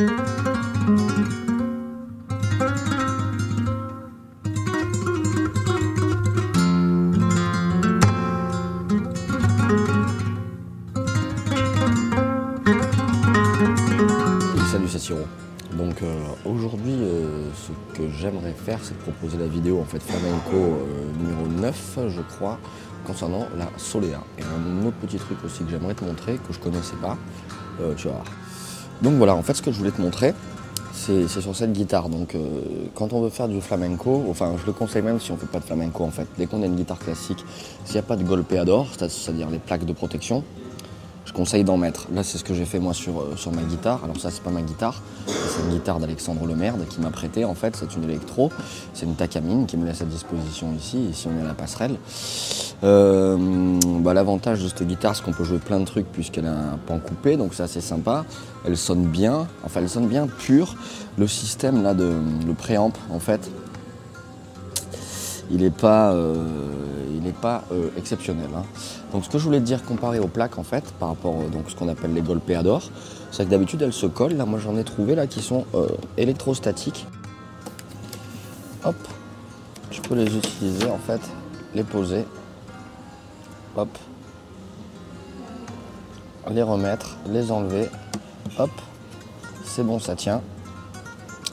Salut, c'est Siro. Donc euh, aujourd'hui, euh, ce que j'aimerais faire, c'est de proposer la vidéo en fait flamenco euh, numéro 9, je crois, concernant la Solea. Et un autre petit truc aussi que j'aimerais te montrer, que je connaissais pas, tu vas voir. Donc voilà, en fait, ce que je voulais te montrer, c'est sur cette guitare. Donc quand on veut faire du flamenco, enfin je le conseille même si on ne fait pas de flamenco en fait. Dès qu'on a une guitare classique, s'il n'y a pas de golpeador, c'est-à-dire les plaques de protection, je conseille d'en mettre. Là, c'est ce que j'ai fait moi sur, euh, sur ma guitare. Alors ça, c'est pas ma guitare, c'est une guitare d'Alexandre Lemerde qui m'a prêté. En fait, c'est une électro, c'est une Takamine qui me laisse à disposition ici. Ici, on est à la passerelle. Euh, bah, l'avantage de cette guitare, c'est qu'on peut jouer plein de trucs puisqu'elle a un pan coupé, donc c'est assez sympa. Elle sonne bien, enfin, elle sonne bien pure. Le système là de le préamp, en fait, il n'est pas, euh, pas exceptionnel. Hein. Donc ce que je voulais te dire comparé aux plaques en fait, par rapport à euh, ce qu'on appelle les golpeador, c'est que d'habitude elles se collent. Là moi j'en ai trouvé là qui sont euh, électrostatiques. Hop, je peux les utiliser en fait, les poser. Hop. Les remettre, les enlever. Hop. C'est bon, ça tient.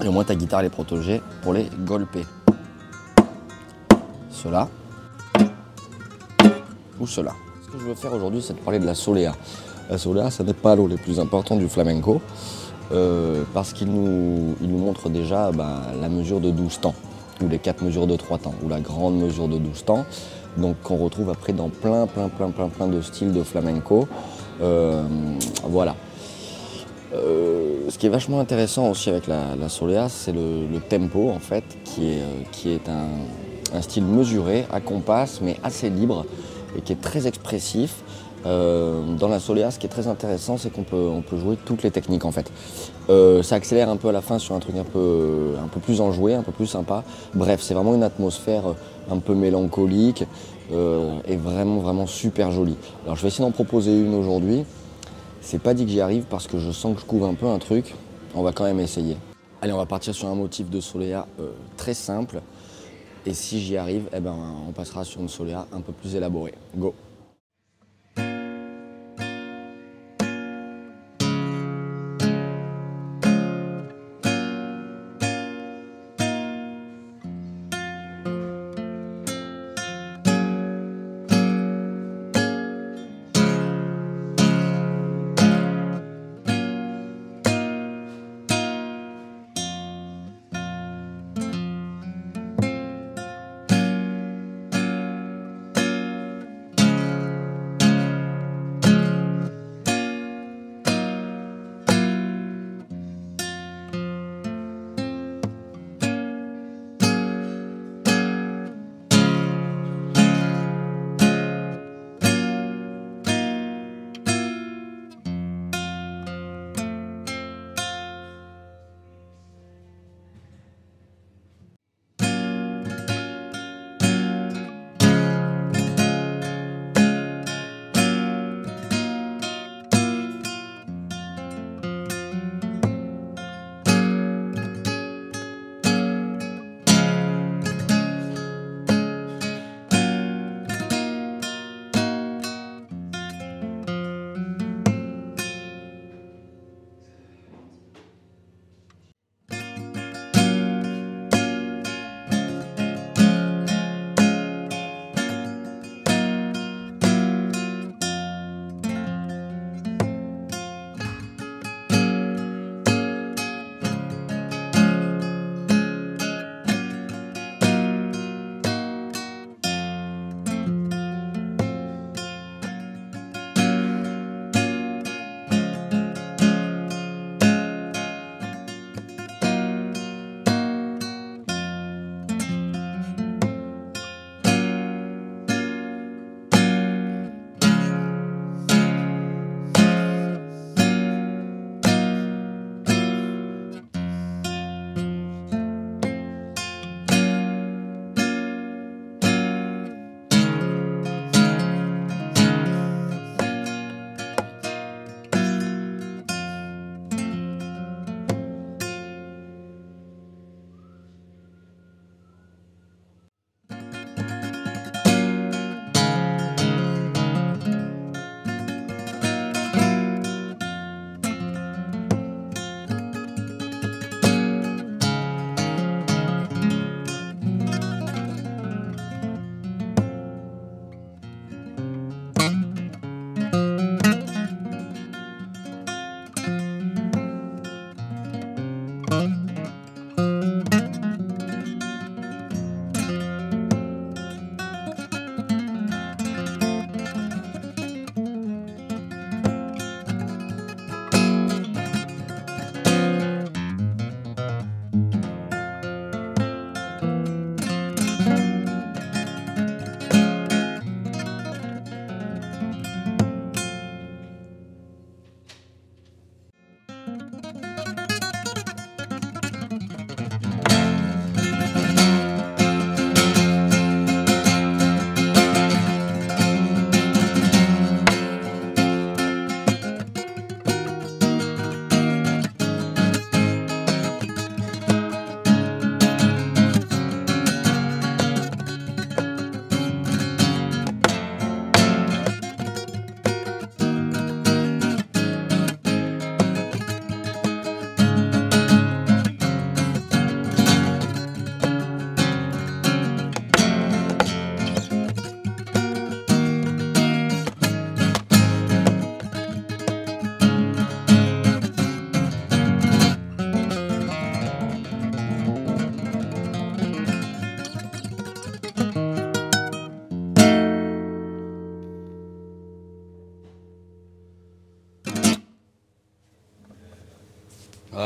Et au moins ta guitare est protégée pour les golper. Cela ou cela. Ce que je veux faire aujourd'hui, c'est de parler de la Solea. La Solea, ce n'est pas l'eau les plus importants du flamenco, euh, parce qu'il nous, nous, montre déjà bah, la mesure de 12 temps, ou les 4 mesures de 3 temps, ou la grande mesure de 12 temps, donc qu'on retrouve après dans plein, plein, plein, plein, plein de styles de flamenco. Euh, voilà. Euh, ce qui est vachement intéressant aussi avec la, la Solea, c'est le, tempo en fait, qui est, qui est un, un, style mesuré, à compasse, mais assez libre et qui est très expressif. Euh, dans la Solea, ce qui est très intéressant, c'est qu'on peut, jouer toutes les techniques en fait. Euh, ça accélère un peu à la fin sur un truc un peu, un peu plus enjoué, un peu plus sympa. Bref, c'est vraiment une atmosphère un peu mélancolique euh, et vraiment, vraiment super jolie. Alors je vais essayer d'en proposer une aujourd'hui. C'est pas dit que j'y arrive parce que je sens que je couvre un peu un truc. On va quand même essayer. Allez, on va partir sur un motif de Solea très simple. Et si j'y arrive, eh ben, on passera sur une Solea un peu plus élaborée. Go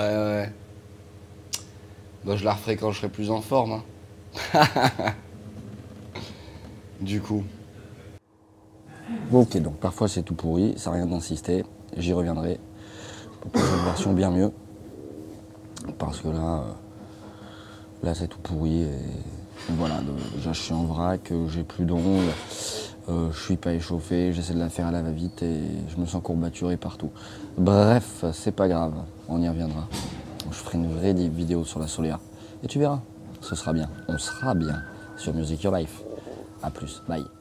Ouais, ouais. Bah, je la referai quand je serai plus en forme. hein. du coup. Ok, donc parfois c'est tout pourri, ça n'a rien d'insister, j'y reviendrai pour une version bien mieux. Parce que là, euh, là c'est tout pourri et voilà, je suis en vrac, euh, j'ai plus d'ongles, euh, je suis pas échauffé, j'essaie de la faire à la va-vite et je me sens courbaturé partout. Bref, c'est pas grave, on y reviendra. Je ferai une vraie vidéo sur la Solea et tu verras, ce sera bien, on sera bien sur Music Your Life. A plus, bye.